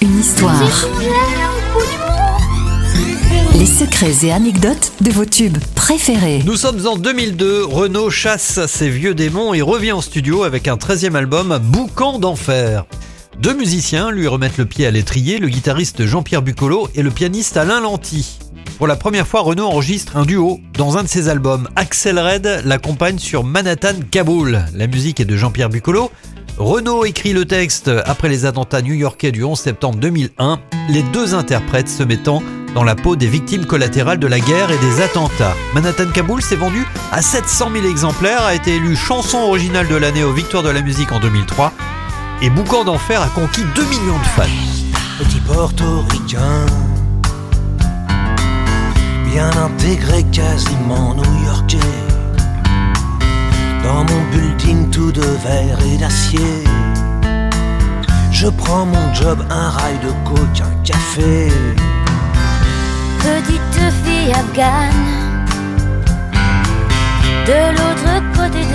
Une histoire. Les secrets et anecdotes de vos tubes préférés. Nous sommes en 2002, Renaud chasse ses vieux démons et revient en studio avec un 13e album, Boucan d'enfer. Deux musiciens lui remettent le pied à l'étrier, le guitariste Jean-Pierre Bucolo et le pianiste Alain Lanty. Pour la première fois, Renaud enregistre un duo dans un de ses albums. Axel Red l'accompagne sur Manhattan Kaboul. La musique est de Jean-Pierre Bucolo. Renaud écrit le texte après les attentats new-yorkais du 11 septembre 2001, les deux interprètes se mettant dans la peau des victimes collatérales de la guerre et des attentats. Manhattan Kaboul s'est vendu à 700 000 exemplaires, a été élu chanson originale de l'année aux Victoires de la musique en 2003 et Boucan d'Enfer a conquis 2 millions de fans. Petit portoricain, bien intégré, quasiment new-yorkais. De verre et d'acier, je prends mon job, un rail de coke, un café. Petite fille afghane, de l'autre côté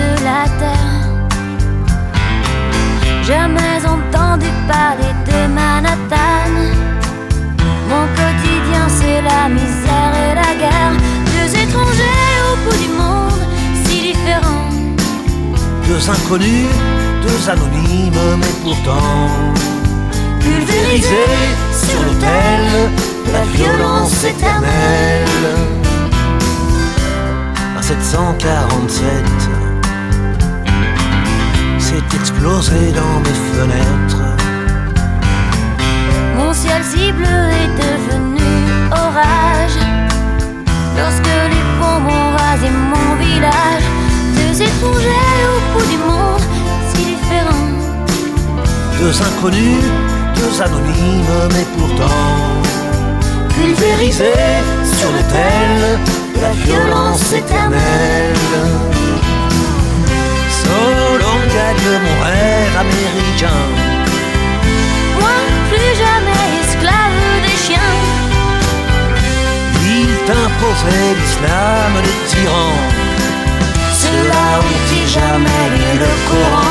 Deux inconnus, deux anonymes, mais pourtant pulvérisés sur l'autel de la violence éternelle. À 747, c'est explosé dans mes fenêtres. Deux inconnus, deux anonymes, mais pourtant pulvérisés sur l'autel de la violence éternelle. Solon gagne mon rêve américain. Moi, plus jamais esclave des chiens. Il t'imposait l'islam des tyrans. Ceux-là ont-ils jamais le Coran